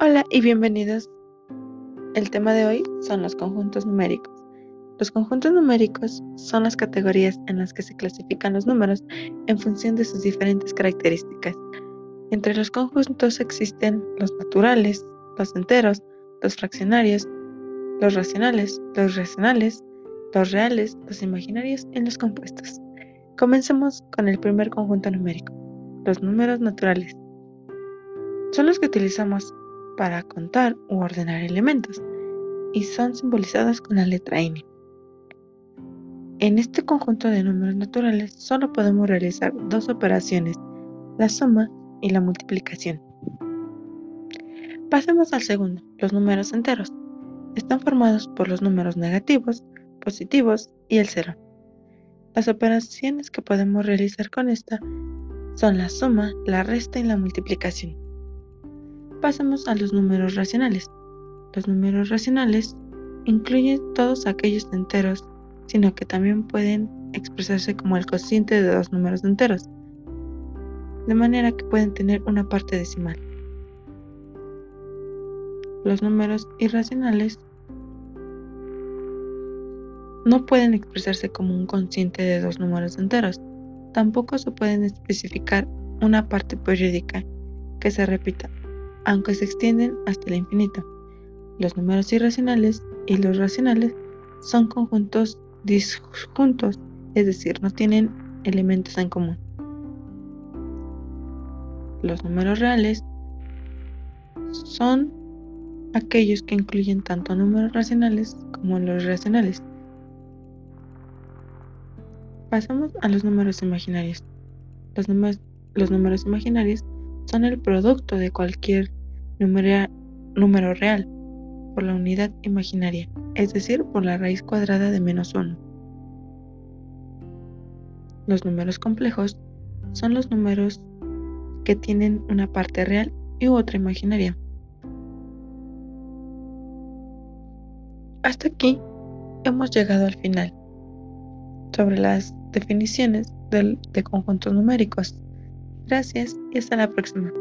Hola y bienvenidos. El tema de hoy son los conjuntos numéricos. Los conjuntos numéricos son las categorías en las que se clasifican los números en función de sus diferentes características. Entre los conjuntos existen los naturales, los enteros, los fraccionarios, los racionales, los racionales, los reales, los imaginarios y los compuestos. Comencemos con el primer conjunto numérico, los números naturales. Son los que utilizamos para contar u ordenar elementos y son simbolizados con la letra n. En este conjunto de números naturales solo podemos realizar dos operaciones, la suma y la multiplicación. Pasemos al segundo, los números enteros. Están formados por los números negativos, positivos y el cero. Las operaciones que podemos realizar con esta son la suma, la resta y la multiplicación. Pasemos a los números racionales. Los números racionales incluyen todos aquellos enteros, sino que también pueden expresarse como el cociente de dos números enteros, de manera que pueden tener una parte decimal. Los números irracionales no pueden expresarse como un cociente de dos números enteros. Tampoco se pueden especificar una parte periódica que se repita aunque se extienden hasta el infinito. Los números irracionales y los racionales son conjuntos disjuntos, es decir, no tienen elementos en común. Los números reales son aquellos que incluyen tanto números racionales como los racionales. Pasamos a los números imaginarios. Los los números imaginarios son el producto de cualquier número real por la unidad imaginaria, es decir, por la raíz cuadrada de menos 1. Los números complejos son los números que tienen una parte real y otra imaginaria. Hasta aquí hemos llegado al final sobre las definiciones de conjuntos numéricos. Gracias y hasta la próxima.